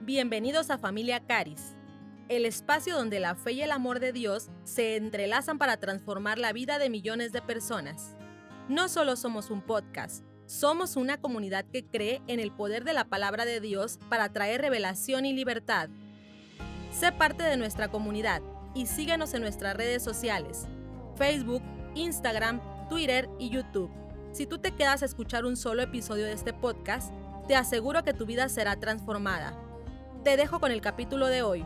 Bienvenidos a Familia Caris, el espacio donde la fe y el amor de Dios se entrelazan para transformar la vida de millones de personas. No solo somos un podcast, somos una comunidad que cree en el poder de la palabra de Dios para traer revelación y libertad. Sé parte de nuestra comunidad y síguenos en nuestras redes sociales, Facebook, Instagram, Twitter y YouTube. Si tú te quedas a escuchar un solo episodio de este podcast, te aseguro que tu vida será transformada. Te dejo con el capítulo de hoy.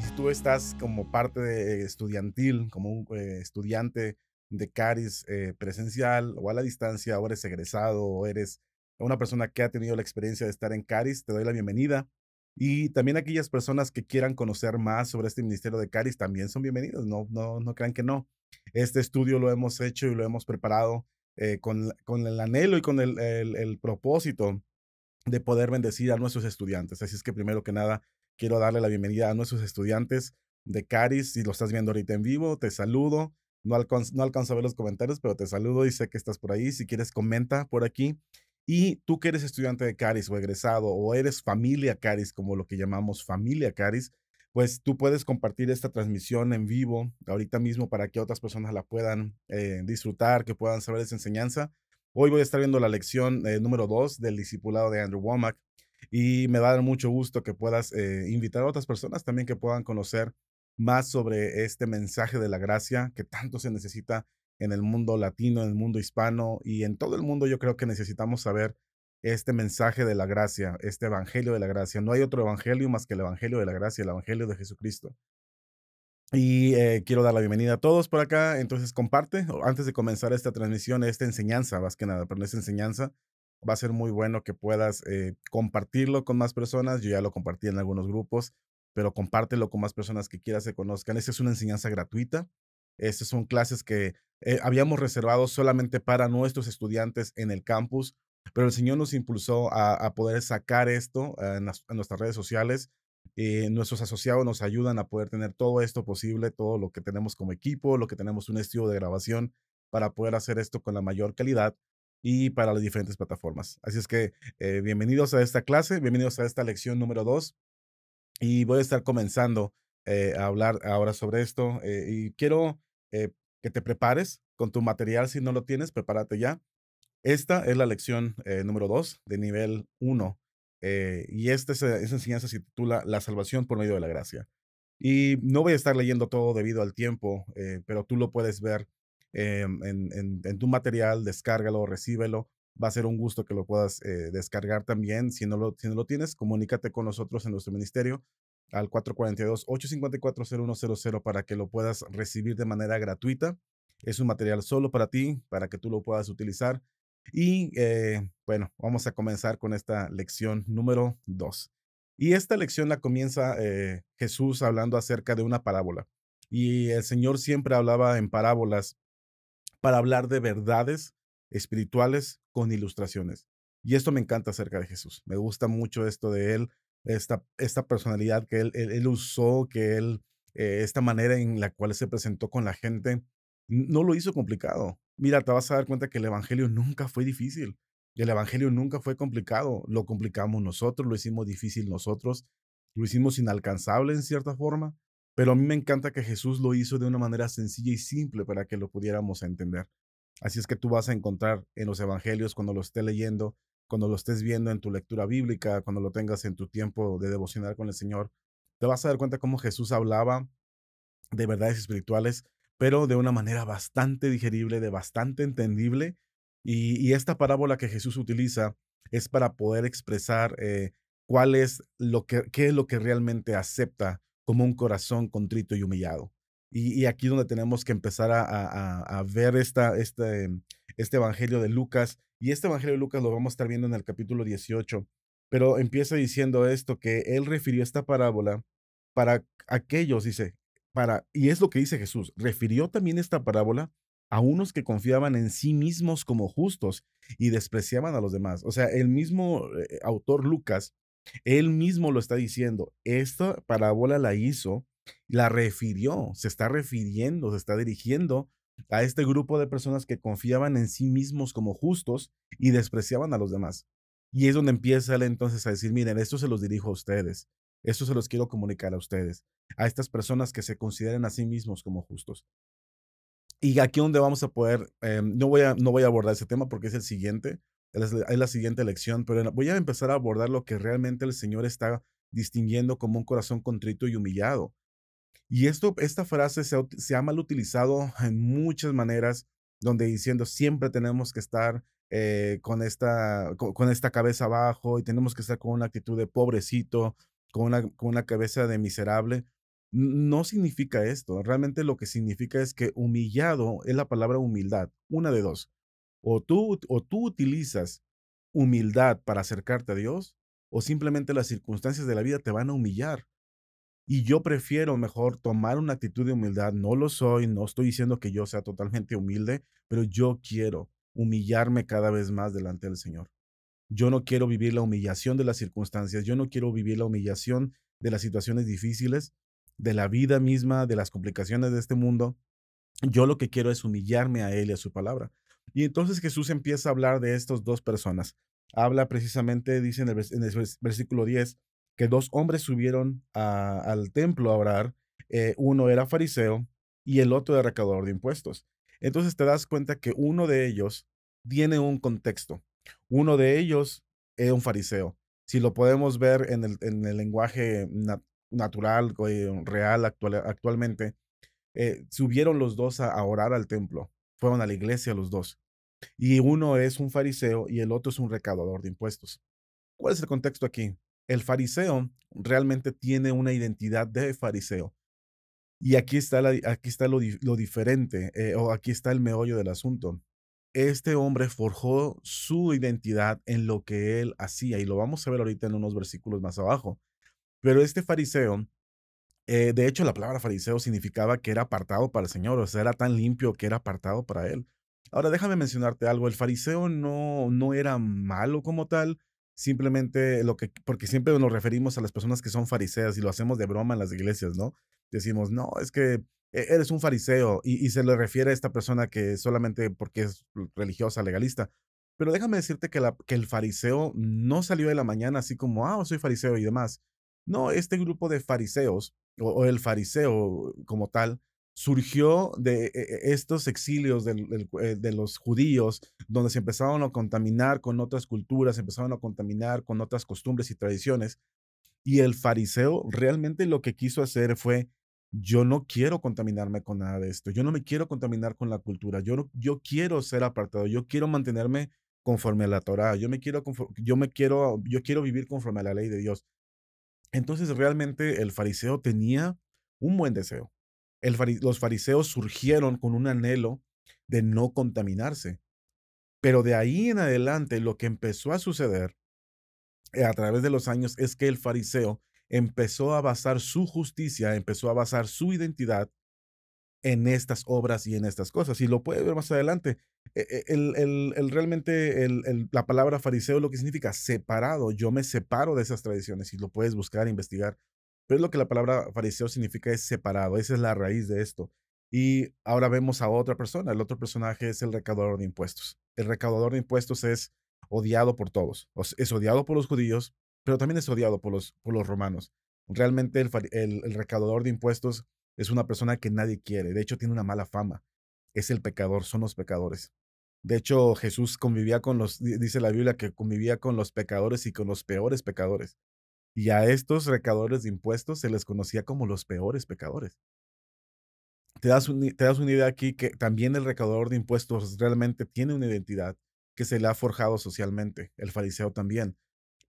Si tú estás como parte de estudiantil, como un eh, estudiante de CARIS eh, presencial o a la distancia, o eres egresado o eres una persona que ha tenido la experiencia de estar en CARIS, te doy la bienvenida. Y también aquellas personas que quieran conocer más sobre este ministerio de CARIS también son bienvenidos, no, no, no crean que no. Este estudio lo hemos hecho y lo hemos preparado eh, con, con, el anhelo y con el, el propósito de poder bendecir a nuestros estudiantes. Así es que primero que nada, quiero darle la bienvenida a nuestros estudiantes de Caris. Si lo estás viendo ahorita en vivo, te saludo. No, alcanzo, no alcanzo a ver los comentarios, pero te saludo y sé que estás por ahí. Si quieres, comenta por aquí. Y tú que eres estudiante de Caris o egresado o eres familia Caris, como lo que llamamos familia Caris, pues tú puedes compartir esta transmisión en vivo ahorita mismo para que otras personas la puedan eh, disfrutar, que puedan saber esa enseñanza. Hoy voy a estar viendo la lección eh, número 2 del discipulado de Andrew Womack y me va a dar mucho gusto que puedas eh, invitar a otras personas también que puedan conocer más sobre este mensaje de la gracia que tanto se necesita en el mundo latino, en el mundo hispano y en todo el mundo. Yo creo que necesitamos saber este mensaje de la gracia, este evangelio de la gracia. No hay otro evangelio más que el evangelio de la gracia, el evangelio de Jesucristo. Y eh, quiero dar la bienvenida a todos por acá. Entonces, comparte, antes de comenzar esta transmisión, esta enseñanza, más que nada, pero esta enseñanza va a ser muy bueno que puedas eh, compartirlo con más personas. Yo ya lo compartí en algunos grupos, pero compártelo con más personas que quieras se conozcan. Esta es una enseñanza gratuita. Estas son clases que eh, habíamos reservado solamente para nuestros estudiantes en el campus, pero el Señor nos impulsó a, poder sacar esto en nuestras redes sociales eh, nuestros asociados nos ayudan a poder tener todo esto posible, todo lo que tenemos como equipo, lo que tenemos un estudio de grabación para poder hacer esto con la mayor calidad y para las diferentes plataformas. Así es que eh, bienvenidos a esta clase, bienvenidos a esta lección número dos y voy a estar comenzando eh, a hablar ahora sobre esto y quiero que te prepares con tu material si no lo tienes, prepárate ya. Esta es la lección número dos de nivel 1 eh, y esta, esa, enseñanza se titula La salvación por medio de la gracia. Y no voy a estar leyendo todo debido al tiempo, eh, pero tú lo puedes ver en, en, tu material, descárgalo, recíbelo. Va a ser un gusto que lo puedas eh, descargar también. Si no, lo, si no lo tienes, comunícate con nosotros en nuestro ministerio al 442-854-0100 para que lo puedas recibir de manera gratuita. Es un material solo para ti, para que tú lo puedas utilizar y eh, bueno, vamos a comenzar con esta lección número dos. Y esta lección la comienza eh, Jesús hablando acerca de una parábola. Y el Señor siempre hablaba en parábolas para hablar de verdades espirituales con ilustraciones. Y esto me encanta acerca de Jesús. Me gusta mucho esto de él, esta, esta personalidad que él, él, usó, que él, eh, esta manera en la cual se presentó con la gente, no lo hizo complicado. Mira, te vas a dar cuenta que el Evangelio nunca fue difícil. El Evangelio nunca fue complicado. Lo complicamos nosotros, lo hicimos difícil nosotros, lo hicimos inalcanzable en cierta forma. Pero a mí me encanta que Jesús lo hizo de una manera sencilla y simple para que lo pudiéramos entender. Así es que tú vas a encontrar en los Evangelios cuando lo estés leyendo, cuando lo estés viendo en tu lectura bíblica, cuando lo tengas en tu tiempo de devocionar con el Señor, te vas a dar cuenta cómo Jesús hablaba de verdades espirituales pero de una manera bastante digerible, de bastante entendible. Y, esta parábola que Jesús utiliza es para poder expresar eh, cuál es lo que, es lo que realmente acepta como un corazón contrito y humillado. Y, aquí donde tenemos que empezar a, ver esta, este, este evangelio de Lucas. Y este evangelio de Lucas lo vamos a estar viendo en el capítulo 18. Pero empieza diciendo esto, que él refirió esta parábola para aquellos, dice, y es lo que dice Jesús, refirió también esta parábola a unos que confiaban en sí mismos como justos y despreciaban a los demás. O sea, el mismo eh, autor Lucas, él mismo lo está diciendo, esta parábola la hizo, la refirió, se está refiriendo, se está dirigiendo a este grupo de personas que confiaban en sí mismos como justos y despreciaban a los demás. Y es donde empieza él entonces a decir, miren, esto se los dirijo a ustedes, esto se los quiero comunicar a ustedes, a estas personas que se consideren a sí mismos como justos. Y aquí donde vamos a poder, eh, no, voy a, no voy a abordar ese tema porque es el siguiente, es la, siguiente lección, pero voy a empezar a abordar lo que realmente el Señor está distinguiendo como un corazón contrito y humillado. Y esto, esta frase se, se ha mal utilizado en muchas maneras, donde diciendo siempre tenemos que estar eh, con, esta, con, esta cabeza abajo y tenemos que estar con una actitud de pobrecito, con una, con una cabeza de miserable. No significa esto. Realmente lo que significa es que humillado es la palabra humildad. Una de dos. O tú, o tú utilizas humildad para acercarte a Dios, o simplemente las circunstancias de la vida te van a humillar. Y yo prefiero mejor tomar una actitud de humildad. No lo soy, no estoy diciendo que yo sea totalmente humilde, pero yo quiero humillarme cada vez más delante del Señor. Yo no quiero vivir la humillación de las circunstancias, yo no quiero vivir la humillación de las situaciones difíciles, de la vida misma, de las complicaciones de este mundo. Yo lo que quiero es humillarme a Él y a su palabra. Y entonces Jesús empieza a hablar de estas dos personas. Habla precisamente, dice en el, versículo 10, que dos hombres subieron al templo a orar. Eh, uno era fariseo y el otro era recaudador de impuestos. Entonces te das cuenta que uno de ellos tiene un contexto. Uno de ellos es un fariseo. Si lo podemos ver en el, en el lenguaje natural, eh, real actualmente, eh, subieron los dos a, orar al templo. Fueron a la iglesia los dos. Y uno es un fariseo y el otro es un recaudador de impuestos. ¿Cuál es el contexto aquí? El fariseo realmente tiene una identidad de fariseo. Y aquí está, aquí está lo, diferente, eh, o aquí está el meollo del asunto. Este hombre forjó su identidad en lo que él hacía, y lo vamos a ver ahorita en unos versículos más abajo. Pero este fariseo, eh, de hecho, la palabra fariseo significaba que era apartado para el Señor, o sea, era tan limpio que era apartado para él. Ahora, déjame mencionarte algo, el fariseo no, no era malo como tal, simplemente lo que, porque siempre nos referimos a las personas que son fariseas y lo hacemos de broma en las iglesias, ¿no? decimos, no, es que eres un fariseo y, se le refiere a esta persona que solamente porque es religiosa, legalista. Pero déjame decirte que, el fariseo no salió de la mañana así como, ah, soy fariseo y demás. No, este grupo de fariseos o, el fariseo como tal surgió de e, e, estos exilios eh, de los judíos, donde se empezaron a contaminar con otras culturas, se empezaron a contaminar con otras costumbres y tradiciones. Y el fariseo realmente lo que quiso hacer fue yo no quiero contaminarme con nada de esto, yo no me quiero contaminar con la cultura, yo, yo quiero ser apartado, yo quiero mantenerme conforme a la Torah, yo me quiero, yo me quiero, yo quiero vivir conforme a la ley de Dios. Entonces realmente el fariseo tenía un buen deseo. Los fariseos surgieron con un anhelo de no contaminarse. Pero de ahí en adelante lo que empezó a suceder eh, a través de los años es que el fariseo empezó a basar su justicia, empezó a basar su identidad en estas obras y en estas cosas. Y lo puede ver más adelante. E, e, el, realmente la palabra fariseo lo que significa separado. Yo me separo de esas tradiciones y lo puedes buscar, investigar. Pero lo que la palabra fariseo significa es separado. Esa es la raíz de esto. Y ahora vemos a otra persona. El otro personaje es el recaudador de impuestos. El recaudador de impuestos es odiado por todos. Es odiado por los judíos, pero también es odiado por los, por los romanos. Realmente el, recaudador de impuestos es una persona que nadie quiere, de hecho tiene una mala fama, es el pecador, son los pecadores. De hecho, Jesús convivía con los, dice la Biblia que convivía con los pecadores y con los peores pecadores. Y a estos recaudadores de impuestos se les conocía como los peores pecadores. Te das, te das una idea aquí que también el recaudador de impuestos realmente tiene una identidad que se le ha forjado socialmente, el fariseo también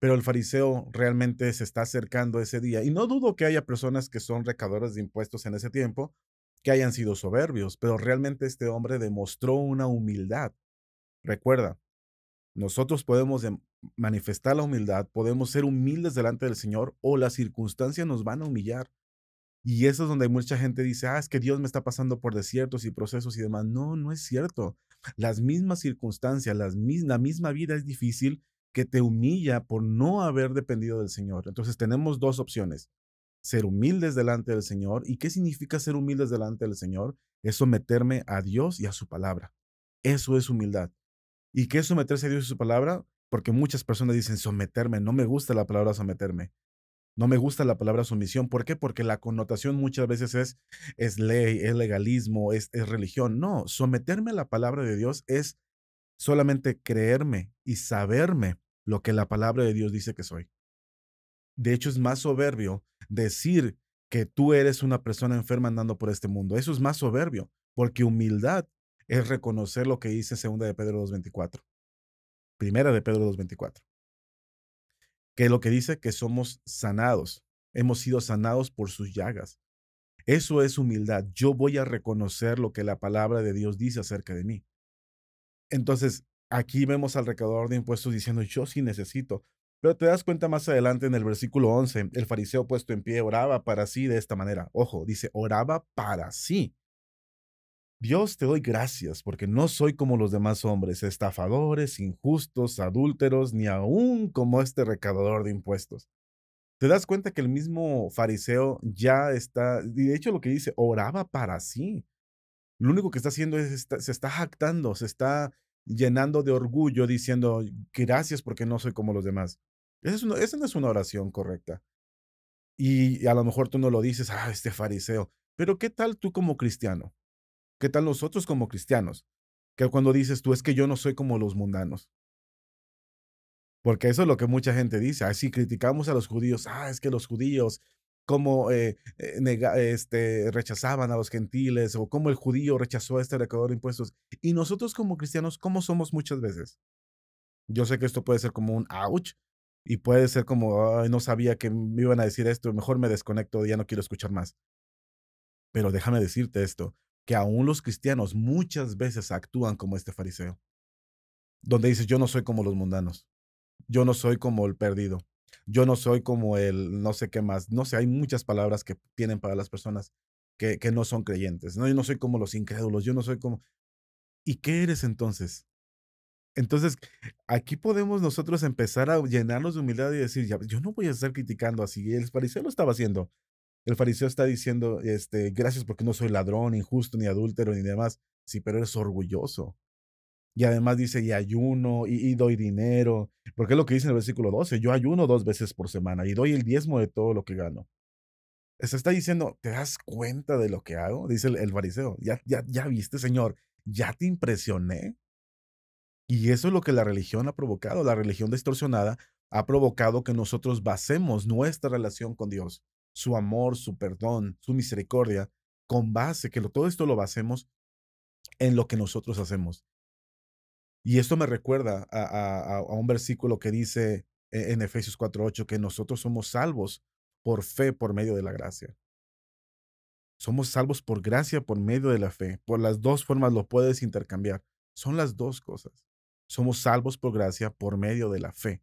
pero el fariseo realmente se está acercando ese día. Y no dudo que haya personas que son recaudadores de impuestos en ese tiempo, que hayan sido soberbios, pero realmente este hombre demostró una humildad. Recuerda, nosotros podemos manifestar la humildad, podemos ser humildes delante del Señor o las circunstancias nos van a humillar. Y eso es donde mucha gente dice, ah, es que Dios me está pasando por desiertos y procesos y demás. No, no es cierto. Las mismas circunstancias, las la misma vida es difícil que te humilla por no haber dependido del Señor. Entonces tenemos dos opciones. Ser humildes delante del Señor. ¿Y qué significa ser humildes delante del Señor? Es someterme a Dios y a su palabra. Eso es humildad. ¿Y qué es someterse a Dios y su palabra? porque muchas personas dicen someterme, no me gusta la palabra someterme. No me gusta la palabra sumisión. ¿Por qué? Porque la connotación muchas veces es, es ley, es legalismo, es, es religión. No, someterme a la palabra de Dios es solamente creerme y saberme lo que la palabra de Dios dice que soy. De hecho, es más soberbio decir que tú eres una persona enferma andando por este mundo. Eso es más soberbio, porque humildad es reconocer lo que dice segunda de Pedro 2.24. Primera de Pedro 2.24 que lo que dice que somos sanados, hemos sido sanados por sus llagas. Eso es humildad. Yo voy a reconocer lo que la palabra de Dios dice acerca de mí. Entonces, aquí vemos al recaudador de impuestos diciendo, yo sí necesito. Pero te das cuenta más adelante en el versículo 11, el fariseo puesto en pie oraba para sí de esta manera. Ojo, dice, oraba para sí. Dios te doy gracias porque no soy como los demás hombres, estafadores, injustos, adúlteros, ni aún como este recaudador de impuestos. Te das cuenta que el mismo fariseo ya está, y de hecho lo que dice, oraba para sí. Lo único que está haciendo es, se está jactando, se está llenando de orgullo diciendo, gracias porque no soy como los demás. Esa, no es una oración correcta. Y a lo mejor tú no lo dices, ah, este fariseo, pero ¿qué tal tú como cristiano? ¿Qué tal nosotros como cristianos? Que cuando dices tú es que yo no soy como los mundanos. Porque eso es lo que mucha gente dice. Si criticamos a los judíos, ah, es que los judíos, como eh, eh, este, rechazaban a los gentiles, o cómo el judío rechazó a este recaudador de impuestos. Y nosotros como cristianos, ¿cómo somos muchas veces? Yo sé que esto puede ser como un ouch, y puede ser como, no sabía que me iban a decir esto, mejor me desconecto, ya no quiero escuchar más. Pero déjame decirte esto, que aún los cristianos muchas veces actúan como este fariseo, donde dices, yo no soy como los mundanos, yo no soy como el perdido, yo no soy como el no sé qué más, no sé, hay muchas palabras que tienen para las personas que, que no son creyentes, no, yo no soy como los incrédulos, yo no soy como... ¿Y qué eres entonces? Entonces, aquí podemos nosotros empezar a llenarnos de humildad y decir, yo no voy a estar criticando así. El fariseo lo estaba haciendo. El fariseo está diciendo, este, gracias porque no soy ladrón, injusto, ni adúltero, ni demás. Sí, pero eres orgulloso. Y además dice, y ayuno, y, doy dinero. Porque es lo que dice en el versículo 12, yo ayuno dos veces por semana y doy el diezmo de todo lo que gano. Se está diciendo, ¿te das cuenta de lo que hago? Dice el, el fariseo, ya, ya, ya viste, Señor, ya te impresioné. Y eso es lo que la religión ha provocado. La religión distorsionada ha provocado que nosotros basemos nuestra relación con Dios su amor, su perdón, su misericordia, con base, que todo esto lo basemos en lo que nosotros hacemos. Y esto me recuerda a, un versículo que dice e, en Efesios 4:8 que nosotros somos salvos por fe, por medio de la gracia. Somos salvos por gracia, por medio de la fe. Por las dos formas lo puedes intercambiar. Son las dos cosas. Somos salvos por gracia, por medio de la fe.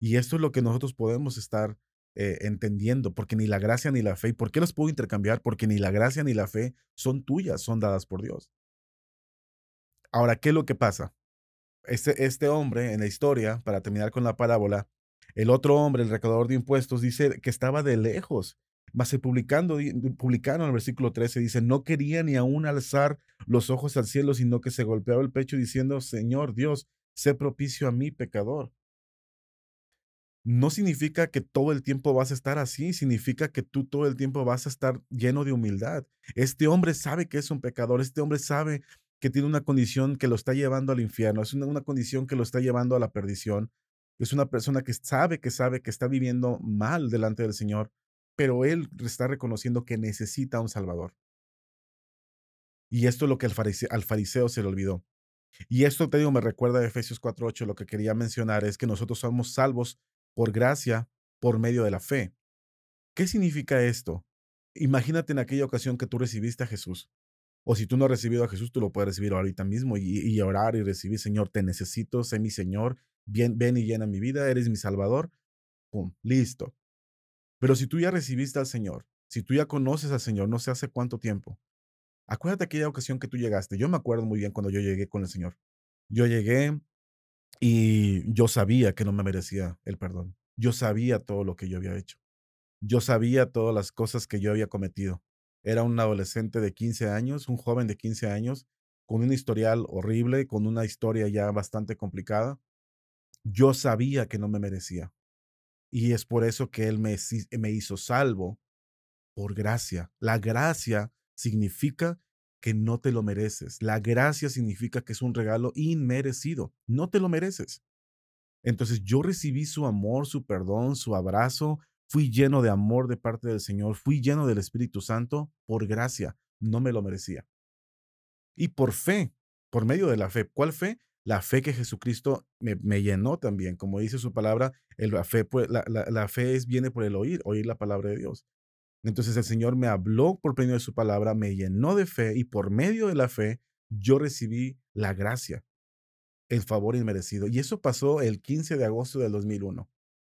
Y esto es lo que nosotros podemos estar eh, entendiendo, porque ni la gracia ni la fe, ¿y por qué las puedo intercambiar? Porque ni la gracia ni la fe son tuyas, son dadas por Dios. Ahora, ¿qué es lo que pasa? Este, este hombre en la historia, para terminar con la parábola, el otro hombre, el recaudador de impuestos, dice que estaba de lejos. Mas el publicando, publicano en el versículo 13 dice, no quería ni aún alzar los ojos al cielo, sino que se golpeaba el pecho diciendo, Señor Dios, sé propicio a mí, pecador no significa que todo el tiempo vas a estar así, significa que tú todo el tiempo vas a estar lleno de humildad. Este hombre sabe que es un pecador, este hombre sabe que tiene una condición que lo está llevando al infierno, es una, condición que lo está llevando a la perdición. Es una persona que sabe, que sabe que está viviendo mal delante del Señor, pero él está reconociendo que necesita un Salvador. Y esto es lo que al fariseo, al fariseo se le olvidó. Y esto, te digo, me recuerda a Efesios 4.8, lo que quería mencionar es que nosotros somos salvos por gracia, por medio de la fe. ¿Qué significa esto? Imagínate en aquella ocasión que tú recibiste a Jesús. O si tú no has recibido a Jesús, tú lo puedes recibir ahorita mismo y, orar y recibir, Señor, te necesito, sé mi Señor, ven, ven y llena mi vida, eres mi Salvador. Pum, listo. Pero si tú ya recibiste al Señor, si tú ya conoces al Señor, no sé hace cuánto tiempo, acuérdate aquella ocasión que tú llegaste. Yo me acuerdo muy bien cuando yo llegué con el Señor. Yo llegué, y yo sabía que no me merecía el perdón. Yo sabía todo lo que yo había hecho. Yo sabía todas las cosas que yo había cometido. Era un adolescente de 15 años, un joven de 15 años, con un historial horrible, con una historia ya bastante complicada. yo sabía que no me merecía. Y es por eso que Él me, me hizo salvo por gracia. La gracia significa que no te lo mereces. La gracia significa que es un regalo inmerecido. No te lo mereces. Entonces yo recibí su amor, su perdón, su abrazo. Fui lleno de amor de parte del Señor. Fui lleno del Espíritu Santo por gracia. No me lo merecía. Y por fe, por medio de la fe. ¿Cuál fe? La fe que Jesucristo me, llenó también. Como dice su palabra, la, fe, la fe es, viene por el oír, oír la palabra de Dios. Entonces el Señor me habló por medio de su palabra, me llenó de fe y por medio de la fe yo recibí la gracia, el favor inmerecido. Y eso pasó el 15 de agosto del 2001.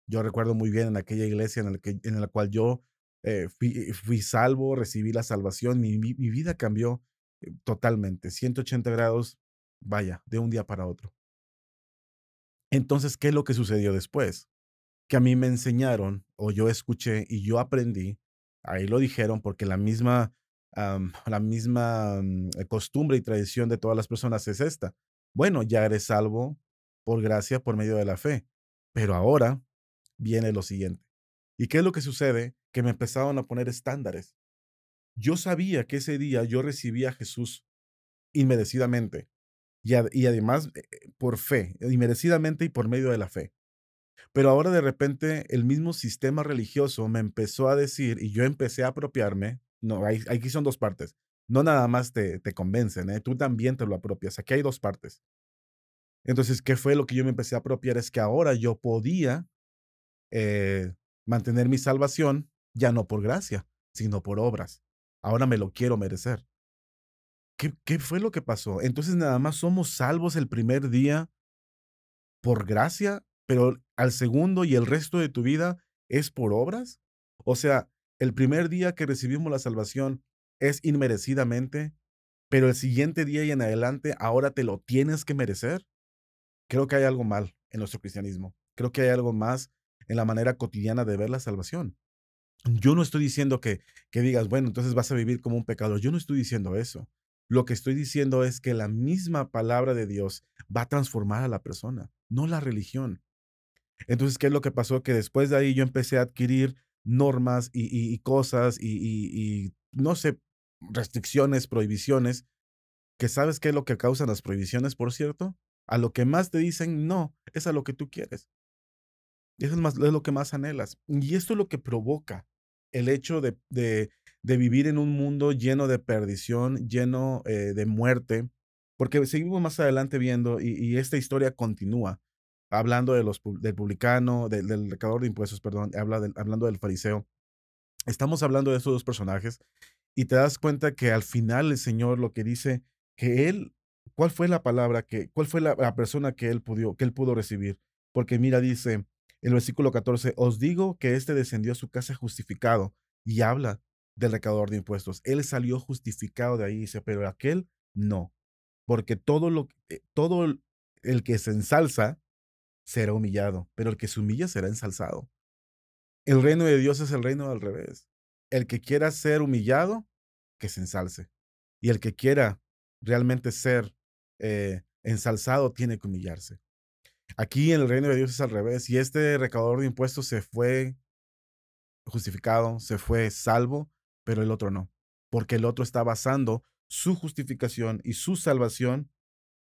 Yo recuerdo muy bien en aquella iglesia en la, que, en cual yo eh, fui, salvo, recibí la salvación, mi, mi, vida cambió eh, totalmente, 180 grados, vaya, de un día para otro. Entonces, ¿qué es lo que sucedió después? Que a mí me enseñaron o yo escuché y yo aprendí Ahí lo dijeron porque la misma, la misma mm, costumbre y tradición de todas las personas es esta. Bueno, ya eres salvo por gracia, por medio de la fe. Pero ahora viene lo siguiente. ¿Y qué es lo que sucede? Que me empezaron a poner estándares. Yo sabía que ese día yo recibía a Jesús inmerecidamente y, y además eh, por fe, inmerecidamente y por medio de la fe. Pero ahora de repente el mismo sistema religioso me empezó a decir y yo empecé a apropiarme. No, aquí son dos partes. No nada más te, te convencen, ¿eh? tú también te lo apropias. Aquí hay dos partes. Entonces, ¿qué fue lo que yo me empecé a apropiar? Es que ahora yo podía eh, mantener mi salvación ya no por gracia, sino por obras. Ahora me lo quiero merecer. ¿Qué, ¿Qué fue lo que pasó? Entonces, nada más somos salvos el primer día por gracia pero al segundo y el resto de tu vida es por obras? O sea, el primer día que recibimos la salvación es inmerecidamente, pero el siguiente día y en adelante ahora te lo tienes que merecer. Creo que hay algo mal en nuestro cristianismo. Creo que hay algo más en la manera cotidiana de ver la salvación. Yo no estoy diciendo que, que digas, bueno, entonces vas a vivir como un pecador. Yo no estoy diciendo eso. Lo que estoy diciendo es que la misma palabra de Dios va a transformar a la persona, no la religión. Entonces, ¿qué es lo que pasó? Que después de ahí yo empecé a adquirir normas y, cosas y, no sé, restricciones, prohibiciones, que sabes qué es lo que causan las prohibiciones, por cierto. A lo que más te dicen no, es a lo que tú quieres. Eso es, más, es lo que más anhelas. Y esto es lo que provoca el hecho de, de, vivir en un mundo lleno de perdición, lleno eh, de muerte, porque seguimos más adelante viendo y esta historia continúa hablando de los, del publicano, del recaudador de impuestos, perdón, habla hablando del fariseo. Estamos hablando de esos dos personajes y te das cuenta que al final el Señor lo que dice, que él, ¿cuál fue la palabra, que, cuál fue la, persona que él, pudo, que él pudo recibir? Porque mira, dice el versículo 14, os digo que éste descendió a su casa justificado y habla del recaudador de impuestos. Él salió justificado de ahí, dice, pero aquel no, porque todo lo eh, todo el que se ensalza será humillado, pero el que se humilla será ensalzado. El reino de Dios es el reino al revés. El que quiera ser humillado, que se ensalce. Y el que quiera realmente ser eh, ensalzado, tiene que humillarse. Aquí en el reino de Dios es al revés. Y este recaudador de impuestos se fue justificado, se fue salvo, pero el otro no. Porque el otro está basando su justificación y su salvación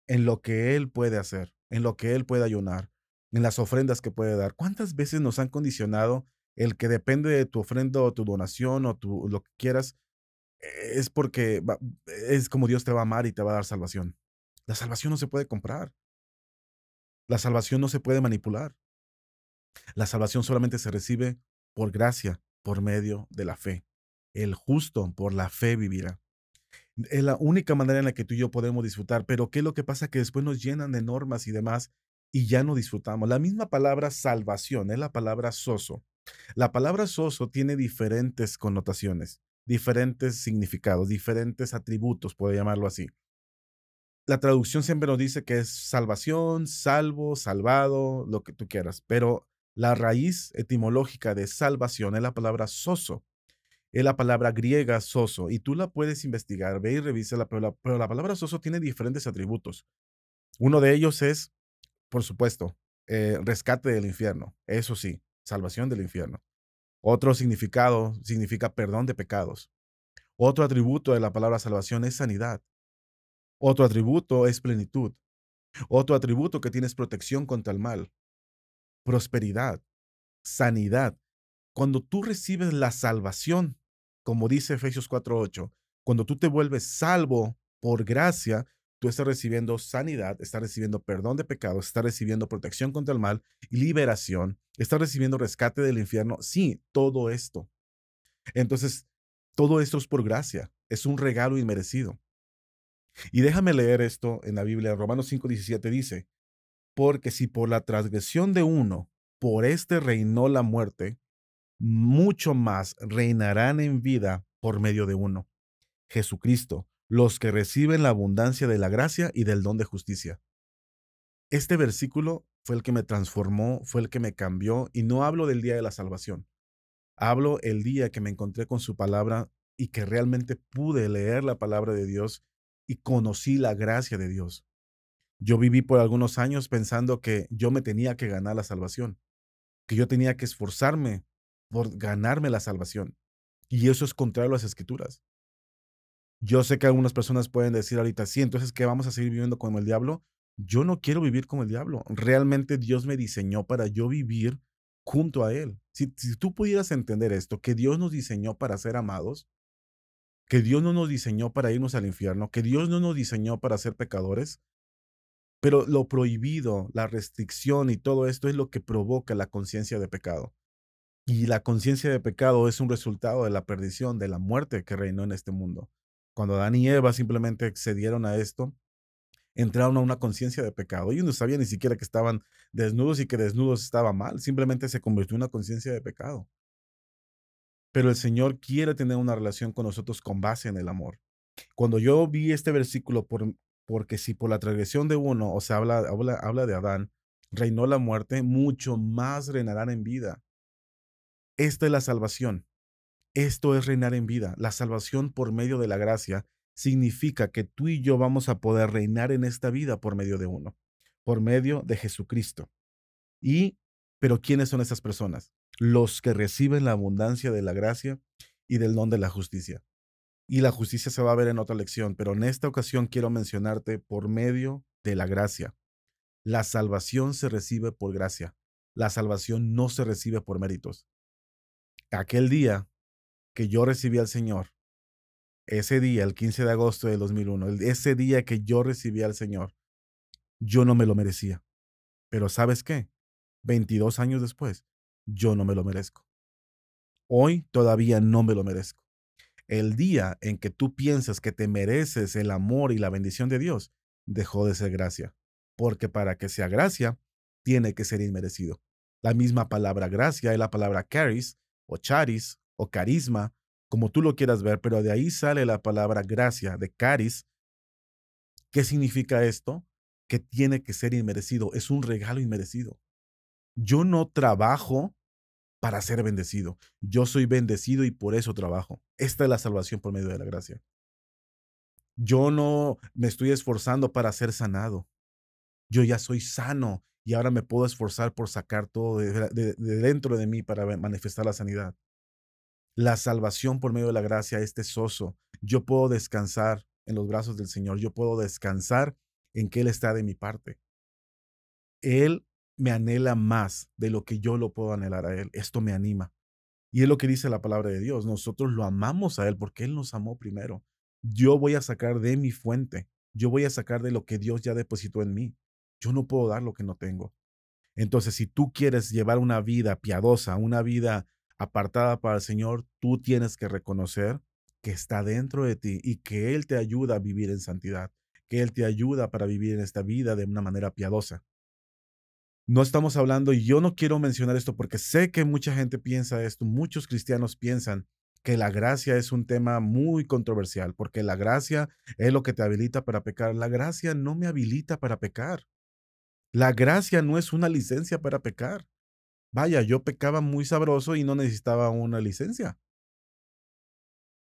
en lo que él puede hacer, en lo que él puede ayunar, en las ofrendas que puede dar. ¿Cuántas veces nos han condicionado el que depende de tu ofrenda o tu donación o tu, lo que quieras? Es porque es como Dios te va a amar y te va a dar salvación. La salvación no se puede comprar. La salvación no se puede manipular. La salvación solamente se recibe por gracia, por medio de la fe. El justo por la fe vivirá. Es la única manera en la que tú y yo podemos disfrutar, pero ¿qué es lo que pasa? Que después nos llenan de normas y demás y ya no disfrutamos. La misma palabra salvación es la palabra soso. La palabra soso tiene diferentes connotaciones, diferentes significados, diferentes atributos, puedo llamarlo así. La traducción siempre nos dice que es salvación, salvo, salvado, lo que tú quieras, pero la raíz etimológica de salvación es la palabra soso, es la palabra griega soso, y tú la puedes investigar, ve y revisa, pero la, pero la palabra soso tiene diferentes atributos. Uno de ellos es por supuesto, eh, rescate del infierno, eso sí, salvación del infierno. Otro significado significa perdón de pecados. Otro atributo de la palabra salvación es sanidad. Otro atributo es plenitud. Otro atributo que tiene es protección contra el mal, prosperidad, sanidad. Cuando tú recibes la salvación, como dice Efesios 4:8, cuando tú te vuelves salvo por gracia, tú estás recibiendo sanidad, estás recibiendo perdón de pecados, estás recibiendo protección contra el mal liberación, estás recibiendo rescate del infierno. Sí, todo esto. Entonces, todo esto es por gracia, es un regalo inmerecido. Y déjame leer esto en la Biblia. Romanos 5:17 dice, porque si por la transgresión de uno, por este reinó la muerte, mucho más reinarán en vida por medio de uno, Jesucristo, los que reciben la abundancia de la gracia y del don de justicia. Este versículo fue el que me transformó, fue el que me cambió, y no hablo del día de la salvación. Hablo el día que me encontré con su palabra y que realmente pude leer la palabra de Dios y conocí la gracia de Dios. Yo viví por algunos años pensando que yo me tenía que ganar la salvación, que yo tenía que esforzarme por ganarme la salvación. Y eso es contrario a las escrituras. Yo sé que algunas personas pueden decir ahorita, sí, entonces, ¿qué vamos a seguir viviendo como el diablo? Yo no quiero vivir como el diablo. Realmente Dios me diseñó para yo vivir junto a Él. Si, si tú pudieras entender esto, que Dios nos diseñó para ser amados, que Dios no nos diseñó para irnos al infierno, que Dios no nos diseñó para ser pecadores, pero lo prohibido, la restricción y todo esto es lo que provoca la conciencia de pecado. Y la conciencia de pecado es un resultado de la perdición, de la muerte que reinó en este mundo. Cuando Adán y Eva simplemente accedieron a esto, entraron a una conciencia de pecado. Ellos no sabían ni siquiera que estaban desnudos y que desnudos estaba mal. Simplemente se convirtió en una conciencia de pecado. Pero el Señor quiere tener una relación con nosotros con base en el amor. Cuando yo vi este versículo, por, porque si por la transgresión de uno, o sea, habla, habla, habla de Adán, reinó la muerte, mucho más reinarán en vida. Esta es la salvación. Esto es reinar en vida. La salvación por medio de la gracia significa que tú y yo vamos a poder reinar en esta vida por medio de uno, por medio de Jesucristo. Y, pero ¿quiénes son esas personas? Los que reciben la abundancia de la gracia y del don de la justicia. Y la justicia se va a ver en otra lección, pero en esta ocasión quiero mencionarte por medio de la gracia. La salvación se recibe por gracia. La salvación no se recibe por méritos. Aquel día que yo recibí al Señor, ese día, el 15 de agosto de 2001, ese día que yo recibí al Señor, yo no me lo merecía. Pero ¿sabes qué? 22 años después, yo no me lo merezco. Hoy todavía no me lo merezco. El día en que tú piensas que te mereces el amor y la bendición de Dios, dejó de ser gracia. Porque para que sea gracia, tiene que ser inmerecido. La misma palabra gracia es la palabra charis o charis o carisma, como tú lo quieras ver, pero de ahí sale la palabra gracia, de caris. ¿Qué significa esto? Que tiene que ser inmerecido, es un regalo inmerecido. Yo no trabajo para ser bendecido. Yo soy bendecido y por eso trabajo. Esta es la salvación por medio de la gracia. Yo no me estoy esforzando para ser sanado. Yo ya soy sano y ahora me puedo esforzar por sacar todo de, dentro de mí para manifestar la sanidad. La salvación por medio de la gracia es tesoso. Yo puedo descansar en los brazos del Señor. Yo puedo descansar en que Él está de mi parte. Él me anhela más de lo que yo lo puedo anhelar a Él. Esto me anima. Y es lo que dice la palabra de Dios. Nosotros lo amamos a Él porque Él nos amó primero. Yo voy a sacar de mi fuente. Yo voy a sacar de lo que Dios ya depositó en mí. Yo no puedo dar lo que no tengo. Entonces, si tú quieres llevar una vida piadosa, una vida apartada para el Señor, tú tienes que reconocer que está dentro de ti y que Él te ayuda a vivir en santidad, que Él te ayuda para vivir en esta vida de una manera piadosa. No estamos hablando, y yo no quiero mencionar esto porque sé que mucha gente piensa esto, muchos cristianos piensan que la gracia es un tema muy controversial, porque la gracia es lo que te habilita para pecar. La gracia no me habilita para pecar. La gracia no es una licencia para pecar. Vaya, yo pecaba muy sabroso y no necesitaba una licencia.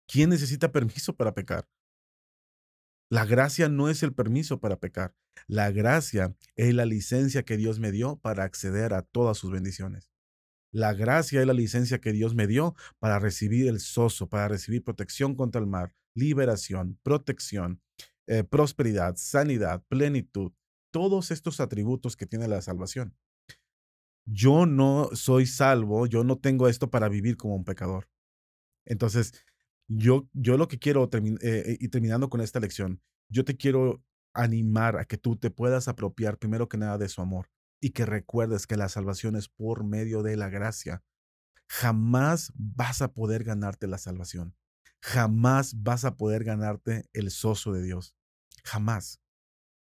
¿Quién necesita permiso para pecar? La gracia no es el permiso para pecar. La gracia es la licencia que Dios me dio para acceder a todas sus bendiciones. La gracia es la licencia que Dios me dio para recibir el soso, para recibir protección contra el mar, liberación, protección, eh, prosperidad, sanidad, plenitud, todos estos atributos que tiene la salvación. Yo no soy salvo, yo no tengo esto para vivir como un pecador. Entonces, yo, yo lo que quiero, eh, y terminando con esta lección, yo te quiero animar a que tú te puedas apropiar primero que nada de su amor y que recuerdes que la salvación es por medio de la gracia. Jamás vas a poder ganarte la salvación. Jamás vas a poder ganarte el soso de Dios. Jamás.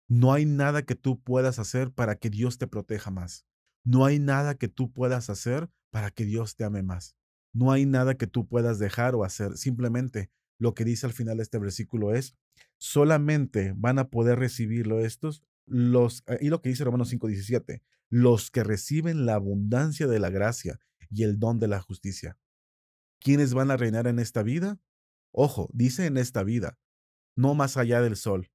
No hay nada que tú puedas hacer para que Dios te proteja más. No hay nada que tú puedas hacer para que Dios te ame más. No hay nada que tú puedas dejar o hacer. Simplemente lo que dice al final de este versículo es, solamente van a poder recibirlo estos, los, eh, y lo que dice Romanos 5:17, los que reciben la abundancia de la gracia y el don de la justicia. ¿Quiénes van a reinar en esta vida? Ojo, dice en esta vida, no más allá del sol,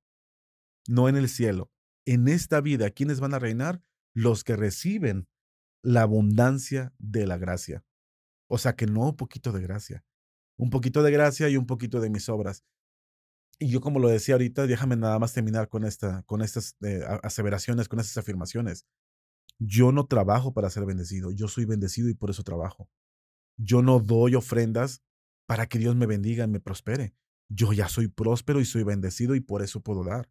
no en el cielo. En esta vida, ¿quiénes van a reinar? Los que reciben la abundancia de la gracia. O sea que no un poquito de gracia, un poquito de gracia y un poquito de mis obras. Y yo como lo decía ahorita, déjame nada más terminar con, esta, con estas eh, aseveraciones, con estas afirmaciones. Yo no trabajo para ser bendecido, yo soy bendecido y por eso trabajo. Yo no doy ofrendas para que Dios me bendiga y me prospere. Yo ya soy próspero y soy bendecido y por eso puedo dar.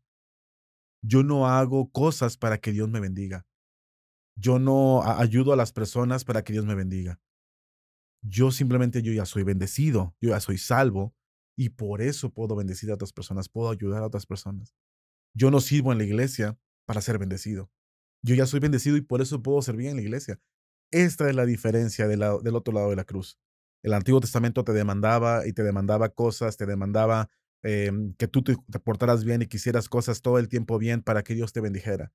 Yo no hago cosas para que Dios me bendiga. Yo no ayudo a las personas para que Dios me bendiga. Yo simplemente yo ya soy bendecido, yo ya soy salvo y por eso puedo bendecir a otras personas, puedo ayudar a otras personas. Yo no sirvo en la iglesia para ser bendecido. Yo ya soy bendecido y por eso puedo servir en la iglesia. Esta es la diferencia del, otro lado de la cruz. El Antiguo Testamento te demandaba y te demandaba cosas, te demandaba em, que tú te, te portaras bien y quisieras cosas todo el tiempo bien para que Dios te bendijera.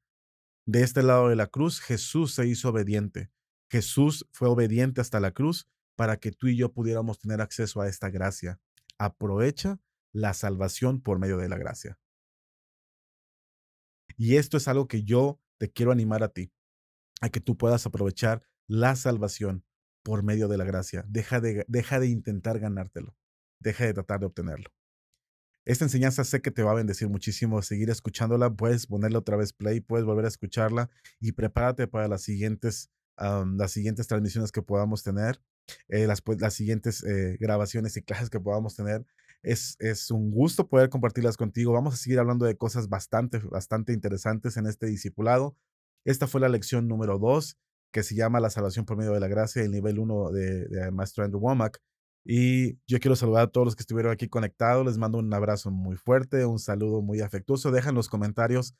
De este lado de la cruz, Jesús se hizo obediente. Jesús fue obediente hasta la cruz para que tú y yo pudiéramos tener acceso a esta gracia. Aprovecha la salvación por medio de la gracia. Y esto es algo que yo te quiero animar a ti, a que tú puedas aprovechar la salvación por medio de la gracia. Deja de, deja de intentar ganártelo. Deja de tratar de obtenerlo. Esta enseñanza sé que te va a bendecir muchísimo. Seguir escuchándola, puedes ponerle otra vez play, puedes volver a escucharla y prepárate para las siguientes, las siguientes transmisiones que podamos tener. Eh, las, las siguientes eh, grabaciones y clases que podamos tener. Es, es un gusto poder compartirlas contigo. Vamos a seguir hablando de cosas bastante, bastante interesantes en este discipulado. Esta fue la lección número 2, que se llama La salvación por medio de la gracia, el nivel 1 de, de Maestro Andrew Womack. Y yo quiero saludar a todos los que estuvieron aquí conectados. Les mando un abrazo muy fuerte, un saludo muy afectuoso. Dejan los comentarios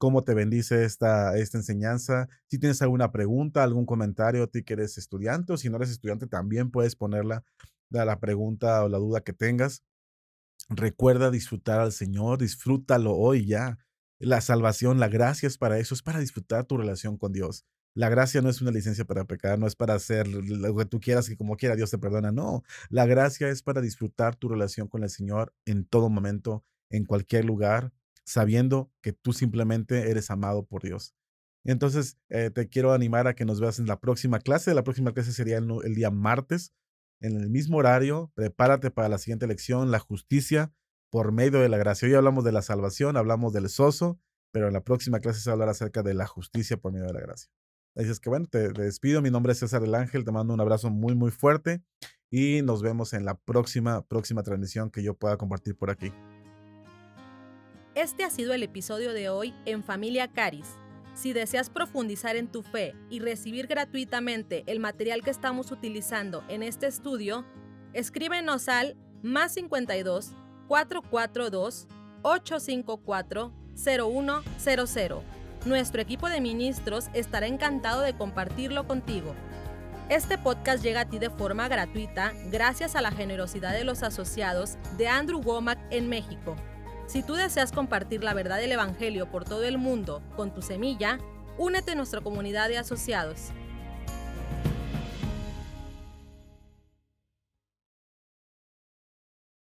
cómo te bendice esta, esta enseñanza. Si tienes alguna pregunta, algún comentario, ti que eres estudiante o si no eres estudiante, también puedes ponerla la pregunta o la duda que tengas. Recuerda disfrutar al Señor, disfrútalo hoy ya. La salvación, la gracia es para eso, es para disfrutar tu relación con Dios. La gracia no es una licencia para pecar, no es para hacer lo que tú quieras y como quiera Dios te perdona, no. La gracia es para disfrutar tu relación con el Señor en todo momento, en cualquier lugar, sabiendo que tú simplemente eres amado por Dios. Entonces, eh, te quiero animar a que nos veas en la próxima clase. La próxima clase sería el, día martes, en el mismo horario. Prepárate para la siguiente lección, la justicia por medio de la gracia. Hoy hablamos de la salvación, hablamos del soso, pero en la próxima clase se va a hablar acerca de la justicia por medio de la gracia. Así es que bueno, te, te despido. Mi nombre es César el Ángel. Te mando un abrazo muy, muy fuerte y nos vemos en la próxima, próxima transmisión que yo pueda compartir por aquí. Este ha sido el episodio de hoy en Familia Caris. Si deseas profundizar en tu fe y recibir gratuitamente el material que estamos utilizando en este estudio, escríbenos al más 52 442 854 0100. Nuestro equipo de ministros estará encantado de compartirlo contigo. Este podcast llega a ti de forma gratuita gracias a la generosidad de los asociados de Andrew Womack en México. Si tú deseas compartir la verdad del Evangelio por todo el mundo con tu semilla, únete a nuestra comunidad de asociados.